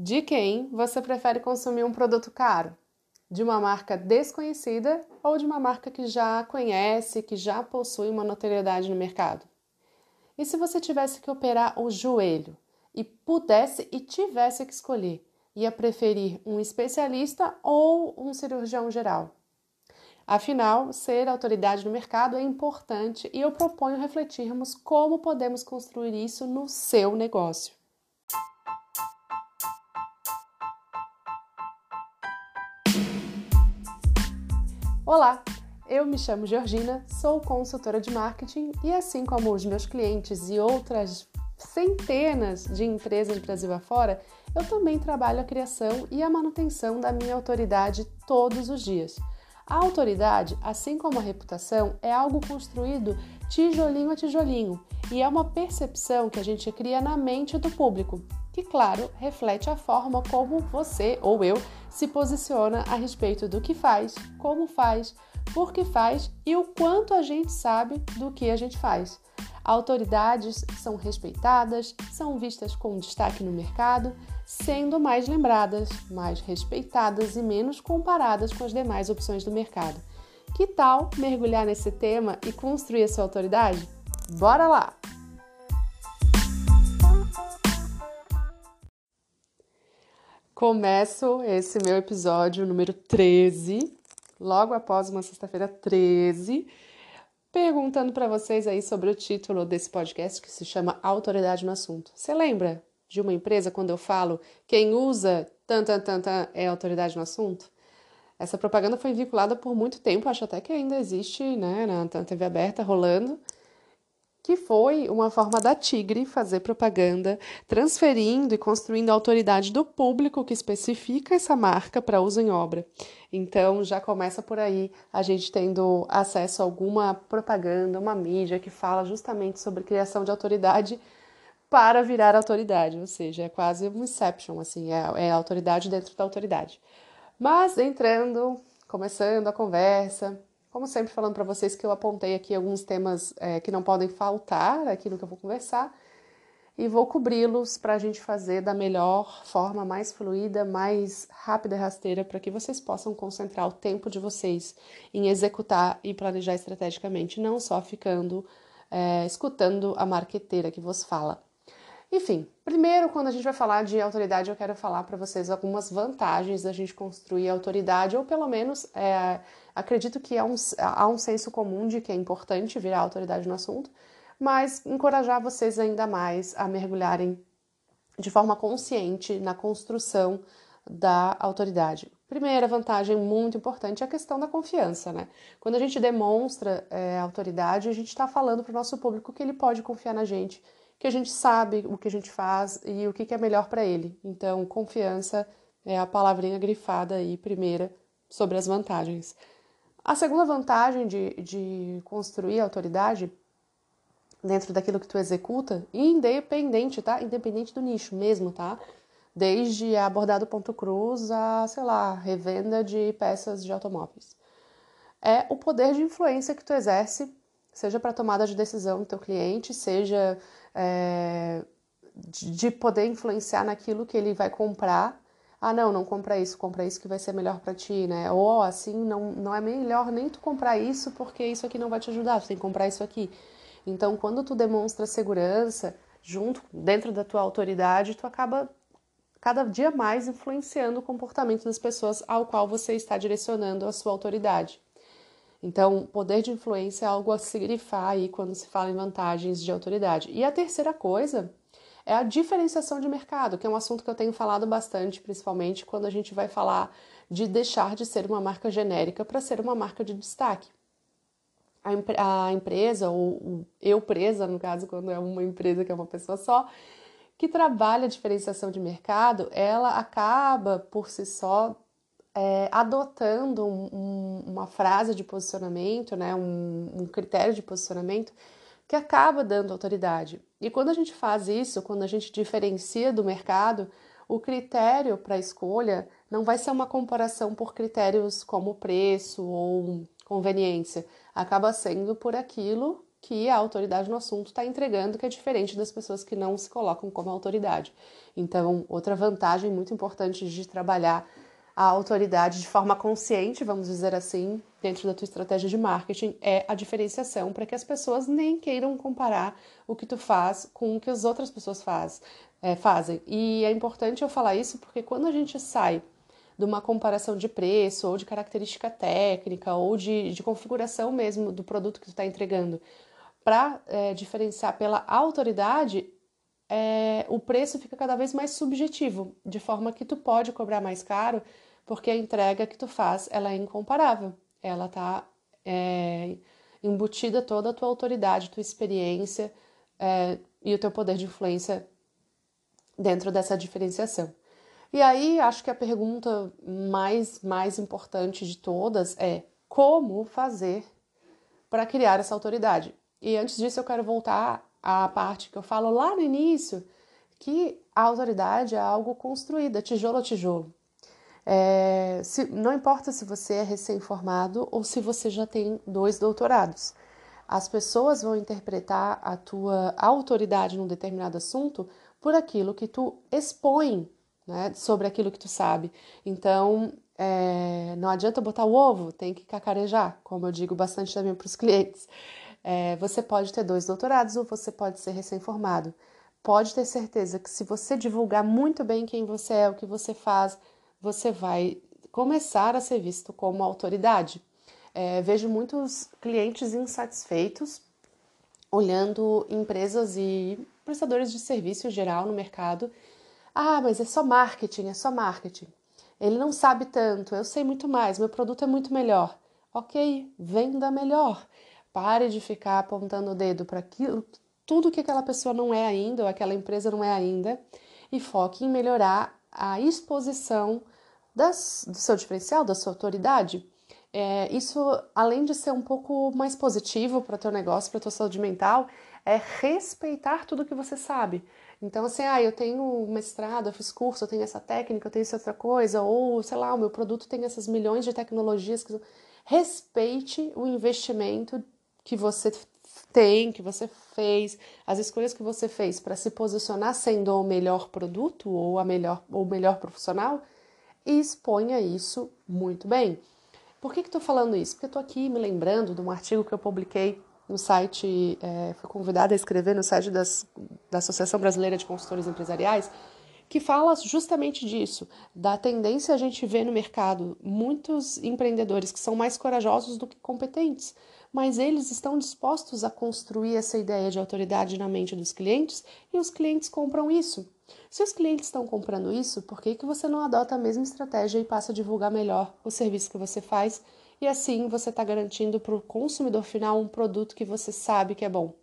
De quem você prefere consumir um produto caro? De uma marca desconhecida ou de uma marca que já conhece, que já possui uma notoriedade no mercado? E se você tivesse que operar o joelho e pudesse e tivesse que escolher, ia preferir um especialista ou um cirurgião geral? Afinal, ser autoridade no mercado é importante e eu proponho refletirmos como podemos construir isso no seu negócio. Olá, eu me chamo Georgina, sou consultora de marketing e, assim como os meus clientes e outras centenas de empresas Brasil afora, eu também trabalho a criação e a manutenção da minha autoridade todos os dias. A autoridade, assim como a reputação, é algo construído tijolinho a tijolinho e é uma percepção que a gente cria na mente do público, que, claro, reflete a forma como você ou eu se posiciona a respeito do que faz, como faz, por que faz e o quanto a gente sabe do que a gente faz. Autoridades são respeitadas, são vistas com destaque no mercado, sendo mais lembradas, mais respeitadas e menos comparadas com as demais opções do mercado. Que tal mergulhar nesse tema e construir a sua autoridade? Bora lá! Começo esse meu episódio número 13, logo após uma sexta-feira 13, perguntando para vocês aí sobre o título desse podcast que se chama Autoridade no Assunto. Você lembra de uma empresa quando eu falo quem usa tan tan tan, é autoridade no assunto? Essa propaganda foi vinculada por muito tempo, acho até que ainda existe, né, na TV aberta rolando que foi uma forma da Tigre fazer propaganda, transferindo e construindo a autoridade do público que especifica essa marca para uso em obra. Então já começa por aí a gente tendo acesso a alguma propaganda, uma mídia que fala justamente sobre criação de autoridade para virar autoridade, ou seja, é quase um inception, assim, é, é autoridade dentro da autoridade. Mas entrando, começando a conversa, como sempre, falando para vocês que eu apontei aqui alguns temas é, que não podem faltar aqui no que eu vou conversar e vou cobri-los para a gente fazer da melhor forma, mais fluida, mais rápida e rasteira, para que vocês possam concentrar o tempo de vocês em executar e planejar estrategicamente, não só ficando é, escutando a marqueteira que vos fala. Enfim, primeiro, quando a gente vai falar de autoridade, eu quero falar para vocês algumas vantagens da gente construir autoridade, ou pelo menos é, acredito que há um, há um senso comum de que é importante virar autoridade no assunto, mas encorajar vocês ainda mais a mergulharem de forma consciente na construção da autoridade. Primeira vantagem muito importante é a questão da confiança, né? Quando a gente demonstra é, autoridade, a gente está falando para o nosso público que ele pode confiar na gente que a gente sabe o que a gente faz e o que é melhor para ele. Então, confiança é a palavrinha grifada aí, primeira, sobre as vantagens. A segunda vantagem de, de construir autoridade dentro daquilo que tu executa, independente, tá? Independente do nicho mesmo, tá? Desde a bordado ponto cruz a, sei lá, revenda de peças de automóveis. É o poder de influência que tu exerce, seja para tomada de decisão do teu cliente, seja é, de poder influenciar naquilo que ele vai comprar. Ah, não, não compra isso, compra isso que vai ser melhor para ti, né? Ou assim, não, não é melhor nem tu comprar isso porque isso aqui não vai te ajudar, tu tem que comprar isso aqui. Então, quando tu demonstra segurança junto dentro da tua autoridade, tu acaba cada dia mais influenciando o comportamento das pessoas ao qual você está direcionando a sua autoridade. Então, poder de influência é algo a se grifar aí quando se fala em vantagens de autoridade. E a terceira coisa é a diferenciação de mercado, que é um assunto que eu tenho falado bastante, principalmente quando a gente vai falar de deixar de ser uma marca genérica para ser uma marca de destaque. A, a empresa, ou eu presa, no caso, quando é uma empresa que é uma pessoa só, que trabalha a diferenciação de mercado, ela acaba por si só é, adotando um, um, uma frase de posicionamento, né, um, um critério de posicionamento que acaba dando autoridade. E quando a gente faz isso, quando a gente diferencia do mercado, o critério para escolha não vai ser uma comparação por critérios como preço ou conveniência, acaba sendo por aquilo que a autoridade no assunto está entregando, que é diferente das pessoas que não se colocam como autoridade. Então, outra vantagem muito importante de trabalhar a autoridade de forma consciente, vamos dizer assim, dentro da tua estratégia de marketing, é a diferenciação para que as pessoas nem queiram comparar o que tu faz com o que as outras pessoas faz, é, fazem. E é importante eu falar isso porque quando a gente sai de uma comparação de preço, ou de característica técnica, ou de, de configuração mesmo do produto que tu está entregando, para é, diferenciar pela autoridade, é, o preço fica cada vez mais subjetivo, de forma que tu pode cobrar mais caro, porque a entrega que tu faz ela é incomparável, ela está é, embutida toda a tua autoridade, tua experiência é, e o teu poder de influência dentro dessa diferenciação. E aí, acho que a pergunta mais, mais importante de todas é como fazer para criar essa autoridade? E antes disso, eu quero voltar à parte que eu falo lá no início, que a autoridade é algo construída, tijolo a tijolo. É, se, não importa se você é recém-formado ou se você já tem dois doutorados. As pessoas vão interpretar a tua autoridade num determinado assunto por aquilo que tu expõe né, sobre aquilo que tu sabe. Então, é, não adianta botar o ovo, tem que cacarejar, como eu digo bastante também para os clientes. É, você pode ter dois doutorados ou você pode ser recém-formado. Pode ter certeza que se você divulgar muito bem quem você é, o que você faz, você vai começar a ser visto como autoridade. É, vejo muitos clientes insatisfeitos olhando empresas e prestadores de serviço geral no mercado ah, mas é só marketing, é só marketing. Ele não sabe tanto, eu sei muito mais, meu produto é muito melhor. Ok, venda melhor. Pare de ficar apontando o dedo para tudo que aquela pessoa não é ainda, ou aquela empresa não é ainda, e foque em melhorar a exposição das, do seu diferencial, da sua autoridade. É, isso, além de ser um pouco mais positivo para o teu negócio, para a tua saúde mental, é respeitar tudo que você sabe. Então, assim, ah, eu tenho mestrado, eu fiz curso, eu tenho essa técnica, eu tenho essa outra coisa, ou sei lá, o meu produto tem essas milhões de tecnologias. Que... Respeite o investimento que você tem, que você fez, as escolhas que você fez para se posicionar sendo o melhor produto ou a melhor ou o melhor profissional e exponha isso muito bem. Por que estou falando isso? Porque estou aqui me lembrando de um artigo que eu publiquei no site, é, fui convidada a escrever no site das, da Associação Brasileira de Consultores Empresariais, que fala justamente disso, da tendência a gente vê no mercado muitos empreendedores que são mais corajosos do que competentes, mas eles estão dispostos a construir essa ideia de autoridade na mente dos clientes e os clientes compram isso. Se os clientes estão comprando isso, por que, que você não adota a mesma estratégia e passa a divulgar melhor o serviço que você faz e assim você está garantindo para o consumidor final um produto que você sabe que é bom.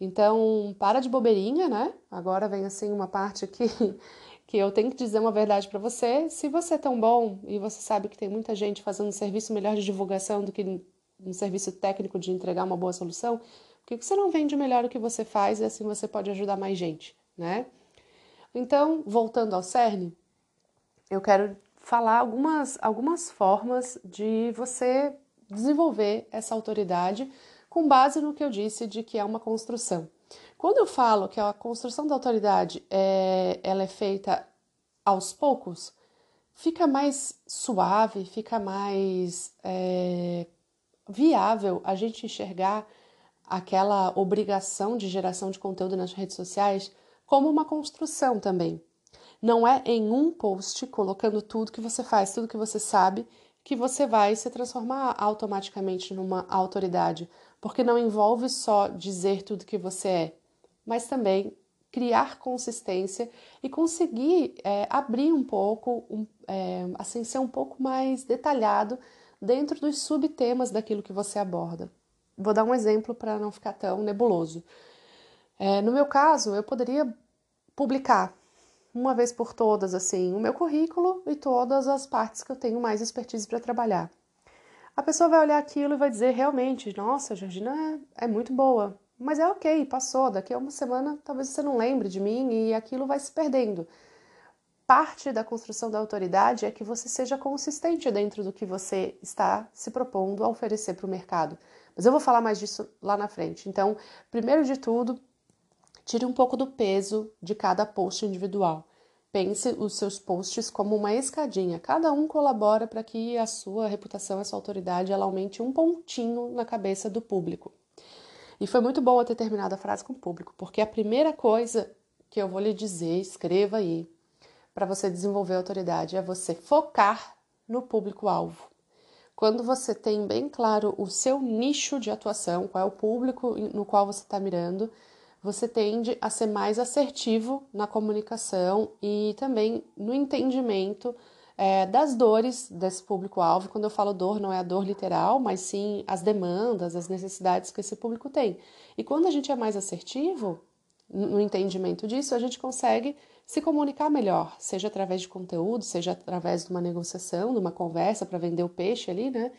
Então, para de bobeirinha, né? Agora vem assim uma parte que, que eu tenho que dizer uma verdade para você. Se você é tão bom e você sabe que tem muita gente fazendo um serviço melhor de divulgação do que um serviço técnico de entregar uma boa solução, por que você não vende melhor o que você faz e assim você pode ajudar mais gente, né? Então, voltando ao cerne, eu quero falar algumas, algumas formas de você desenvolver essa autoridade com base no que eu disse de que é uma construção. Quando eu falo que a construção da autoridade é, ela é feita aos poucos, fica mais suave, fica mais é, viável a gente enxergar aquela obrigação de geração de conteúdo nas redes sociais como uma construção também. Não é em um post colocando tudo que você faz, tudo que você sabe, que você vai se transformar automaticamente numa autoridade, porque não envolve só dizer tudo que você é, mas também criar consistência e conseguir é, abrir um pouco, um, é, assim, ser um pouco mais detalhado dentro dos subtemas daquilo que você aborda. Vou dar um exemplo para não ficar tão nebuloso. É, no meu caso, eu poderia publicar uma vez por todas, assim, o meu currículo e todas as partes que eu tenho mais expertise para trabalhar. A pessoa vai olhar aquilo e vai dizer realmente, nossa, Georgina é, é muito boa, mas é ok, passou, daqui a uma semana talvez você não lembre de mim e aquilo vai se perdendo. Parte da construção da autoridade é que você seja consistente dentro do que você está se propondo a oferecer para o mercado. Mas eu vou falar mais disso lá na frente. Então, primeiro de tudo, tire um pouco do peso de cada post individual. Pense os seus posts como uma escadinha. Cada um colabora para que a sua reputação, a sua autoridade, ela aumente um pontinho na cabeça do público. E foi muito bom eu ter terminado a frase com o público, porque a primeira coisa que eu vou lhe dizer, escreva aí, para você desenvolver autoridade, é você focar no público-alvo. Quando você tem bem claro o seu nicho de atuação, qual é o público no qual você está mirando, você tende a ser mais assertivo na comunicação e também no entendimento é, das dores desse público-alvo. Quando eu falo dor, não é a dor literal, mas sim as demandas, as necessidades que esse público tem. E quando a gente é mais assertivo no entendimento disso, a gente consegue se comunicar melhor, seja através de conteúdo, seja através de uma negociação, de uma conversa para vender o peixe ali, né?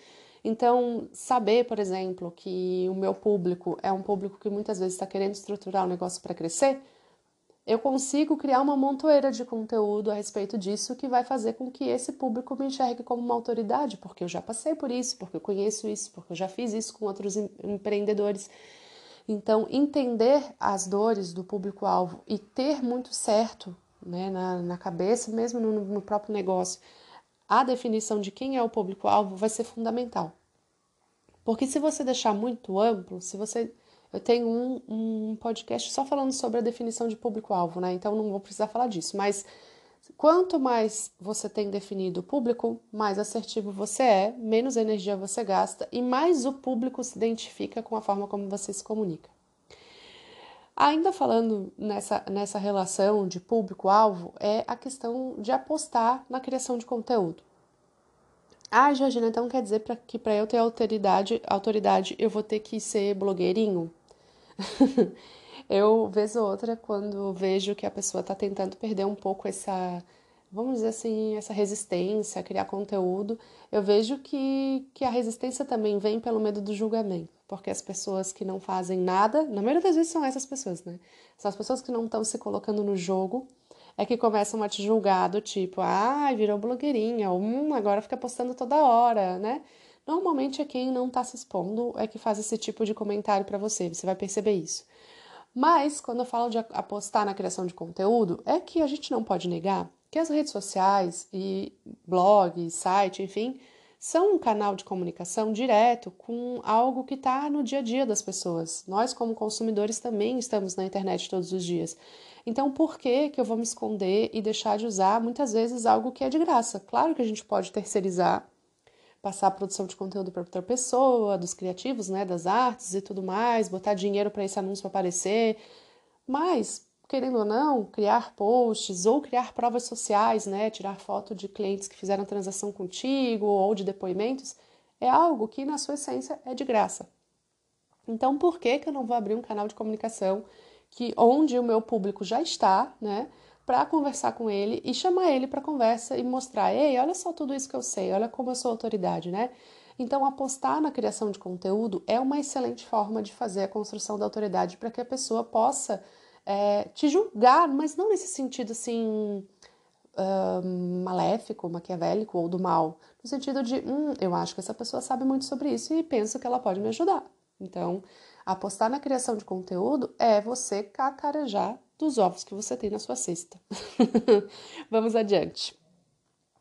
Então, saber, por exemplo, que o meu público é um público que muitas vezes está querendo estruturar o um negócio para crescer, eu consigo criar uma montoeira de conteúdo a respeito disso que vai fazer com que esse público me enxergue como uma autoridade, porque eu já passei por isso, porque eu conheço isso, porque eu já fiz isso com outros empreendedores. Então, entender as dores do público-alvo e ter muito certo né, na, na cabeça, mesmo no, no próprio negócio, a definição de quem é o público-alvo vai ser fundamental. Porque se você deixar muito amplo, se você. Eu tenho um, um podcast só falando sobre a definição de público-alvo, né? Então não vou precisar falar disso. Mas quanto mais você tem definido o público, mais assertivo você é, menos energia você gasta e mais o público se identifica com a forma como você se comunica. Ainda falando nessa, nessa relação de público-alvo, é a questão de apostar na criação de conteúdo. Ah, Georgina, então quer dizer pra, que para eu ter autoridade, autoridade eu vou ter que ser blogueirinho? eu, vez ou outra, quando vejo que a pessoa está tentando perder um pouco essa, vamos dizer assim, essa resistência a criar conteúdo, eu vejo que, que a resistência também vem pelo medo do julgamento porque as pessoas que não fazem nada, na maioria das vezes são essas pessoas, né? São as pessoas que não estão se colocando no jogo, é que começam a te julgar do tipo, ah, virou blogueirinha, ou hum, agora fica postando toda hora, né? Normalmente é quem não está se expondo é que faz esse tipo de comentário para você, você vai perceber isso. Mas quando eu falo de apostar na criação de conteúdo, é que a gente não pode negar que as redes sociais e blog, site, enfim, são um canal de comunicação direto com algo que está no dia a dia das pessoas. Nós, como consumidores, também estamos na internet todos os dias. Então, por que, que eu vou me esconder e deixar de usar muitas vezes algo que é de graça? Claro que a gente pode terceirizar, passar a produção de conteúdo para outra pessoa, dos criativos, né, das artes e tudo mais, botar dinheiro para esse anúncio aparecer, mas querendo ou não, criar posts ou criar provas sociais, né, tirar foto de clientes que fizeram transação contigo ou de depoimentos, é algo que na sua essência é de graça. Então, por que que eu não vou abrir um canal de comunicação que onde o meu público já está, né, para conversar com ele e chamar ele para conversa e mostrar, ei, olha só tudo isso que eu sei, olha como eu sou autoridade, né? Então, apostar na criação de conteúdo é uma excelente forma de fazer a construção da autoridade para que a pessoa possa é, te julgar, mas não nesse sentido assim um, maléfico, maquiavélico ou do mal, no sentido de, hum, eu acho que essa pessoa sabe muito sobre isso e penso que ela pode me ajudar. Então, apostar na criação de conteúdo é você cacarejar dos ovos que você tem na sua cesta. Vamos adiante.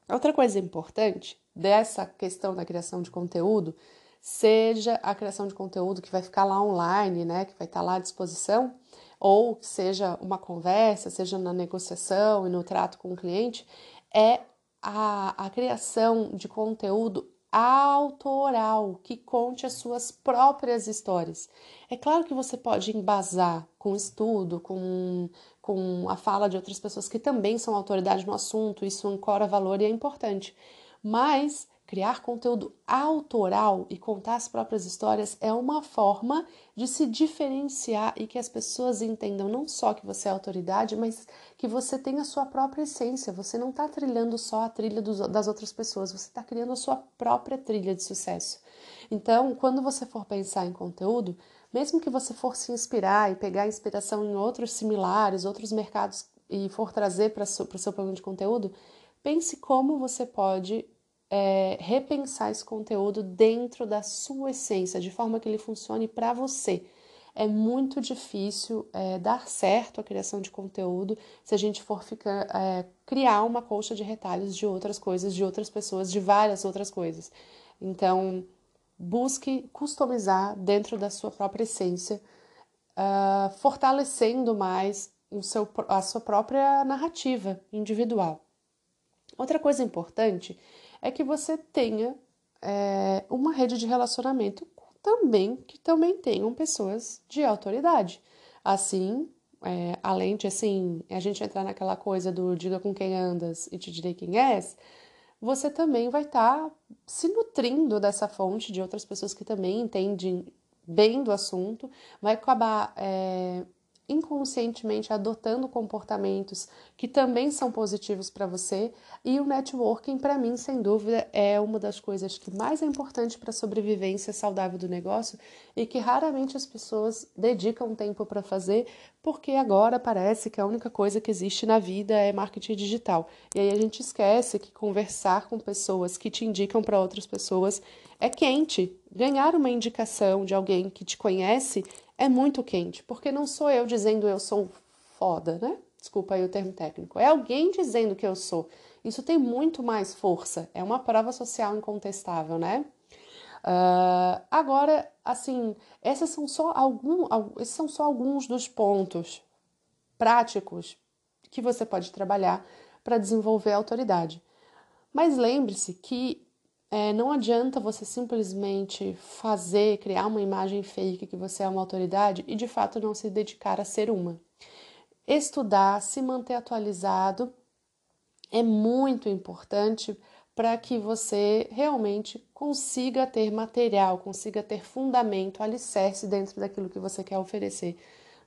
Outra coisa importante dessa questão da criação de conteúdo, seja a criação de conteúdo que vai ficar lá online, né, que vai estar lá à disposição, ou seja uma conversa, seja na negociação e no trato com o cliente, é a, a criação de conteúdo autoral que conte as suas próprias histórias. É claro que você pode embasar com estudo, com, com a fala de outras pessoas que também são autoridade no assunto, isso ancora valor e é importante. Mas Criar conteúdo autoral e contar as próprias histórias é uma forma de se diferenciar e que as pessoas entendam não só que você é autoridade, mas que você tem a sua própria essência. Você não está trilhando só a trilha dos, das outras pessoas, você está criando a sua própria trilha de sucesso. Então, quando você for pensar em conteúdo, mesmo que você for se inspirar e pegar inspiração em outros similares, outros mercados e for trazer para o seu plano de conteúdo, pense como você pode é, repensar esse conteúdo dentro da sua essência, de forma que ele funcione para você. É muito difícil é, dar certo a criação de conteúdo se a gente for ficar, é, criar uma colcha de retalhos de outras coisas, de outras pessoas, de várias outras coisas. Então, busque customizar dentro da sua própria essência, uh, fortalecendo mais o seu, a sua própria narrativa individual. Outra coisa importante é que você tenha é, uma rede de relacionamento também que também tenham pessoas de autoridade. Assim, é, além de assim, a gente entrar naquela coisa do diga com quem andas e te direi quem és, você também vai estar tá se nutrindo dessa fonte de outras pessoas que também entendem bem do assunto, vai acabar é, inconscientemente adotando comportamentos que também são positivos para você. E o networking, para mim, sem dúvida, é uma das coisas que mais é importante para a sobrevivência saudável do negócio e que raramente as pessoas dedicam tempo para fazer, porque agora parece que a única coisa que existe na vida é marketing digital. E aí a gente esquece que conversar com pessoas que te indicam para outras pessoas é quente. Ganhar uma indicação de alguém que te conhece é muito quente, porque não sou eu dizendo eu sou foda, né? Desculpa aí o termo técnico. É alguém dizendo que eu sou. Isso tem muito mais força. É uma prova social incontestável, né? Uh, agora, assim, essas são só algum, esses são só alguns dos pontos práticos que você pode trabalhar para desenvolver a autoridade. Mas lembre-se que é, não adianta você simplesmente fazer, criar uma imagem fake que você é uma autoridade e de fato não se dedicar a ser uma. Estudar, se manter atualizado é muito importante para que você realmente consiga ter material, consiga ter fundamento, alicerce dentro daquilo que você quer oferecer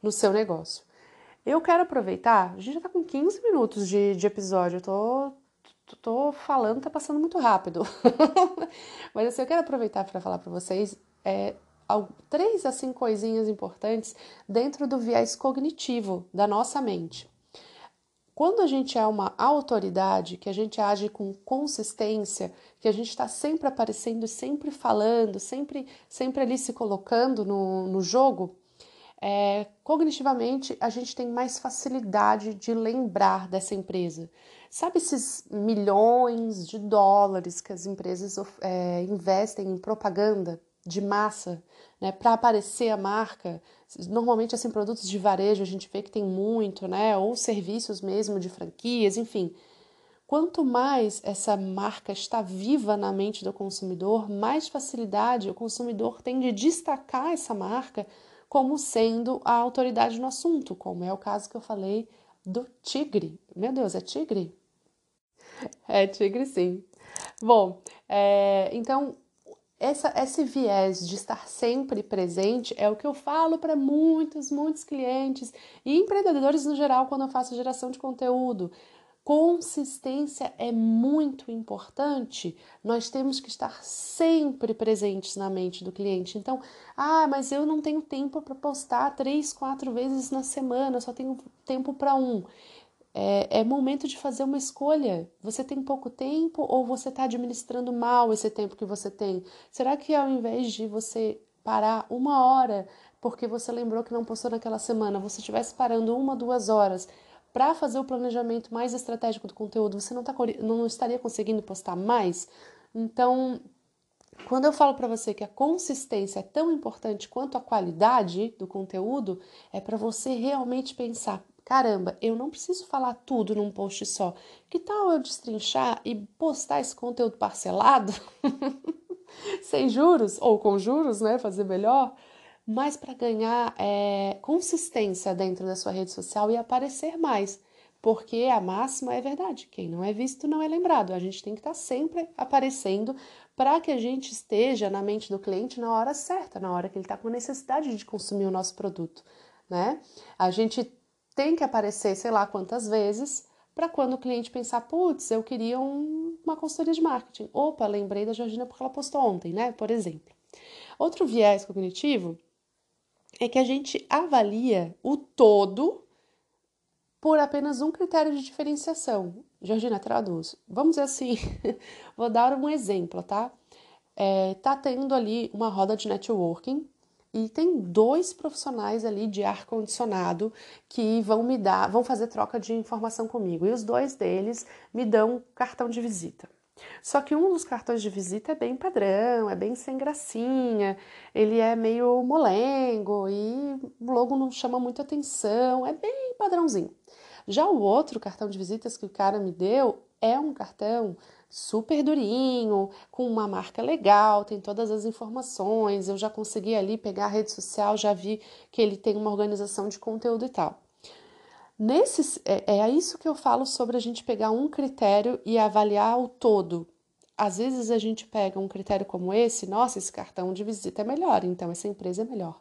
no seu negócio. Eu quero aproveitar, a gente já está com 15 minutos de, de episódio, eu tô falando, tá passando muito rápido. Mas assim, eu quero aproveitar para falar para vocês é, três assim coisinhas importantes dentro do viés cognitivo da nossa mente. Quando a gente é uma autoridade, que a gente age com consistência, que a gente está sempre aparecendo, sempre falando, sempre, sempre ali se colocando no, no jogo, é, cognitivamente a gente tem mais facilidade de lembrar dessa empresa. Sabe esses milhões de dólares que as empresas é, investem em propaganda de massa, né, para aparecer a marca? Normalmente, assim, produtos de varejo a gente vê que tem muito, né, ou serviços mesmo de franquias, enfim. Quanto mais essa marca está viva na mente do consumidor, mais facilidade o consumidor tem de destacar essa marca como sendo a autoridade no assunto, como é o caso que eu falei do tigre. Meu Deus, é tigre? É tigre, sim. Bom, é, então essa, esse viés de estar sempre presente é o que eu falo para muitos, muitos clientes e empreendedores no geral quando eu faço geração de conteúdo. Consistência é muito importante. Nós temos que estar sempre presentes na mente do cliente. Então, ah, mas eu não tenho tempo para postar três, quatro vezes na semana, só tenho tempo para um. É, é, momento de fazer uma escolha. Você tem pouco tempo ou você está administrando mal esse tempo que você tem? Será que ao invés de você parar uma hora porque você lembrou que não postou naquela semana, você estivesse parando uma, duas horas para fazer o planejamento mais estratégico do conteúdo, você não, tá, não estaria conseguindo postar mais? Então, quando eu falo para você que a consistência é tão importante quanto a qualidade do conteúdo, é para você realmente pensar: caramba, eu não preciso falar tudo num post só. Que tal eu destrinchar e postar esse conteúdo parcelado? Sem juros ou com juros, né? Fazer melhor mas para ganhar é, consistência dentro da sua rede social e aparecer mais. Porque a máxima é verdade: quem não é visto não é lembrado. A gente tem que estar tá sempre aparecendo para que a gente esteja na mente do cliente na hora certa, na hora que ele está com necessidade de consumir o nosso produto. Né? A gente tem que aparecer, sei lá quantas vezes, para quando o cliente pensar, putz, eu queria um, uma consultoria de marketing. Opa, lembrei da Georgina porque ela postou ontem, né? Por exemplo. Outro viés cognitivo é que a gente avalia o todo por apenas um critério de diferenciação. Georgina, traduz. Vamos dizer assim, vou dar um exemplo, tá? É, tá tendo ali uma roda de networking e tem dois profissionais ali de ar condicionado que vão me dar, vão fazer troca de informação comigo. E os dois deles me dão cartão de visita. Só que um dos cartões de visita é bem padrão, é bem sem gracinha, ele é meio molengo e logo não chama muita atenção, é bem padrãozinho. Já o outro cartão de visitas que o cara me deu é um cartão super durinho, com uma marca legal, tem todas as informações. Eu já consegui ali pegar a rede social, já vi que ele tem uma organização de conteúdo e tal. Nesses, é, é isso que eu falo sobre a gente pegar um critério e avaliar o todo. Às vezes a gente pega um critério como esse, nossa, esse cartão de visita é melhor, então essa empresa é melhor.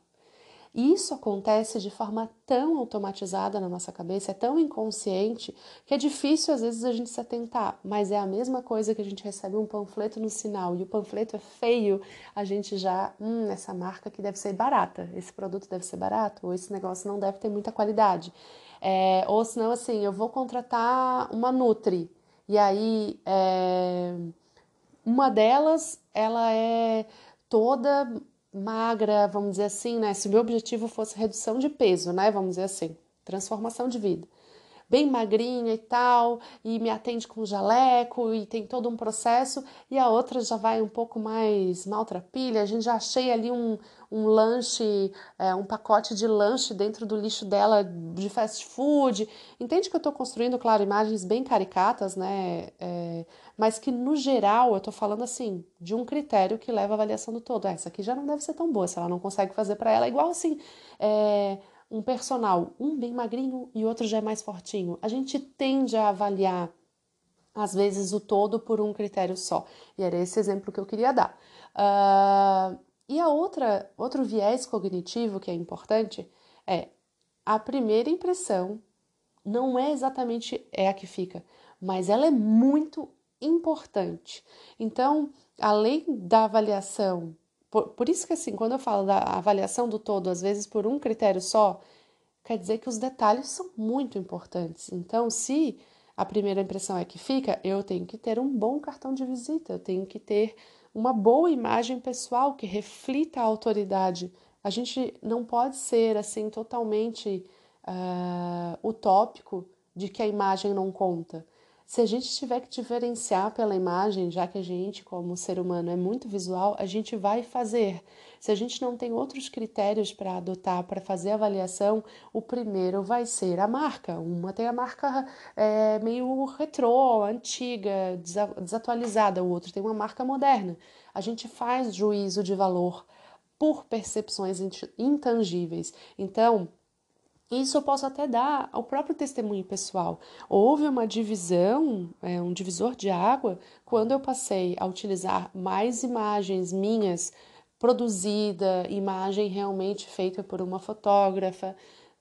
E isso acontece de forma tão automatizada na nossa cabeça, é tão inconsciente, que é difícil às vezes a gente se atentar, mas é a mesma coisa que a gente recebe um panfleto no sinal e o panfleto é feio, a gente já, hum, essa marca aqui deve ser barata, esse produto deve ser barato, ou esse negócio não deve ter muita qualidade. É, ou senão, assim, eu vou contratar uma Nutri, e aí é, uma delas, ela é toda magra, vamos dizer assim, né? Se o meu objetivo fosse redução de peso, né? Vamos dizer assim, transformação de vida. Bem magrinha e tal, e me atende com jaleco e tem todo um processo, e a outra já vai um pouco mais maltrapilha. A gente já achei ali um, um lanche, é, um pacote de lanche dentro do lixo dela de fast food. Entende que eu estou construindo, claro, imagens bem caricatas, né? É, mas que no geral eu estou falando assim de um critério que leva a avaliação do todo. Essa aqui já não deve ser tão boa, se ela não consegue fazer para ela, igual assim. É, um personal, um bem magrinho e outro já é mais fortinho. A gente tende a avaliar às vezes o todo por um critério só. E era esse exemplo que eu queria dar. Uh, e a outra, outro viés cognitivo que é importante é a primeira impressão não é exatamente é a que fica, mas ela é muito importante. Então, além da avaliação, por, por isso que assim, quando eu falo da avaliação do todo, às vezes por um critério só, quer dizer que os detalhes são muito importantes. Então, se a primeira impressão é que fica, eu tenho que ter um bom cartão de visita, eu tenho que ter uma boa imagem pessoal que reflita a autoridade. A gente não pode ser assim totalmente uh, utópico de que a imagem não conta. Se a gente tiver que diferenciar pela imagem, já que a gente, como ser humano, é muito visual, a gente vai fazer. Se a gente não tem outros critérios para adotar para fazer avaliação, o primeiro vai ser a marca. Uma tem a marca é, meio retrô, antiga, desatualizada, o outro tem uma marca moderna. A gente faz juízo de valor por percepções intangíveis. Então, isso eu posso até dar ao próprio testemunho pessoal. Houve uma divisão, é, um divisor de água, quando eu passei a utilizar mais imagens minhas, produzida, imagem realmente feita por uma fotógrafa,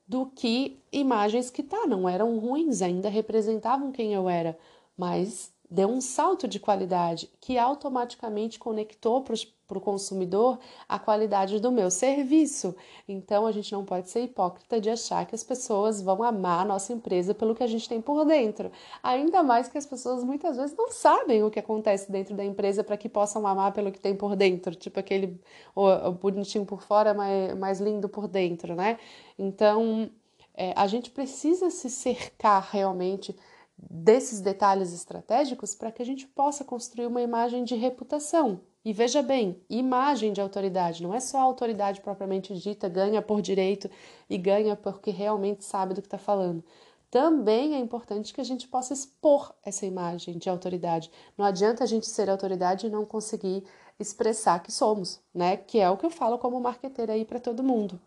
do que imagens que, tá, não eram ruins, ainda representavam quem eu era, mas deu um salto de qualidade que automaticamente conectou para o consumidor a qualidade do meu serviço. Então a gente não pode ser hipócrita de achar que as pessoas vão amar a nossa empresa pelo que a gente tem por dentro. Ainda mais que as pessoas muitas vezes não sabem o que acontece dentro da empresa para que possam amar pelo que tem por dentro, tipo aquele o, bonitinho por fora, mas mais lindo por dentro, né? Então é, a gente precisa se cercar realmente desses detalhes estratégicos para que a gente possa construir uma imagem de reputação. E veja bem, imagem de autoridade, não é só a autoridade propriamente dita, ganha por direito e ganha porque realmente sabe do que está falando. Também é importante que a gente possa expor essa imagem de autoridade. Não adianta a gente ser autoridade e não conseguir expressar que somos, né? Que é o que eu falo como marqueteira aí para todo mundo.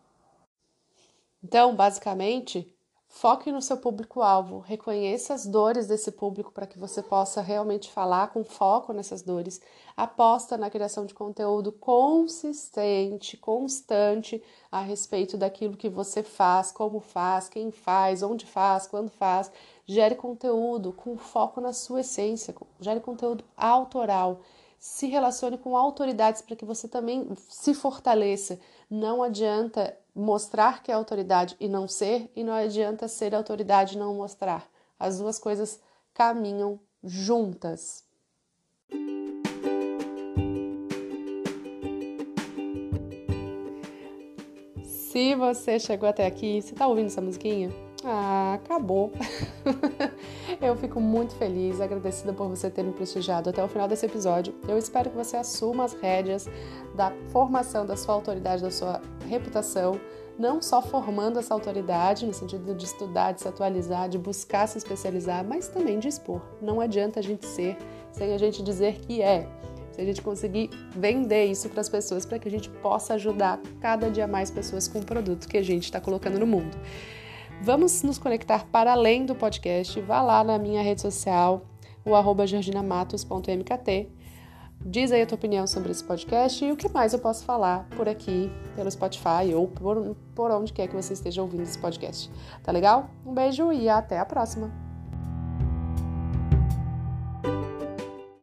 Então, basicamente, Foque no seu público-alvo, reconheça as dores desse público para que você possa realmente falar com foco nessas dores. Aposta na criação de conteúdo consistente, constante a respeito daquilo que você faz, como faz, quem faz, onde faz, quando faz. Gere conteúdo com foco na sua essência, gere conteúdo autoral. Se relacione com autoridades para que você também se fortaleça. Não adianta mostrar que é autoridade e não ser, e não adianta ser autoridade e não mostrar. As duas coisas caminham juntas. Se você chegou até aqui, você tá ouvindo essa musiquinha? Ah, acabou. eu fico muito feliz, agradecida por você ter me prestigiado até o final desse episódio. Eu espero que você assuma as rédeas da formação da sua autoridade, da sua reputação, não só formando essa autoridade no sentido de estudar, de se atualizar, de buscar se especializar, mas também de expor. Não adianta a gente ser sem a gente dizer que é se a gente conseguir vender isso para as pessoas, para que a gente possa ajudar cada dia mais pessoas com o produto que a gente está colocando no mundo. Vamos nos conectar para além do podcast. Vá lá na minha rede social, o arroba georginamatos.mkt. Diz aí a tua opinião sobre esse podcast e o que mais eu posso falar por aqui, pelo Spotify ou por, por onde quer que você esteja ouvindo esse podcast. Tá legal? Um beijo e até a próxima!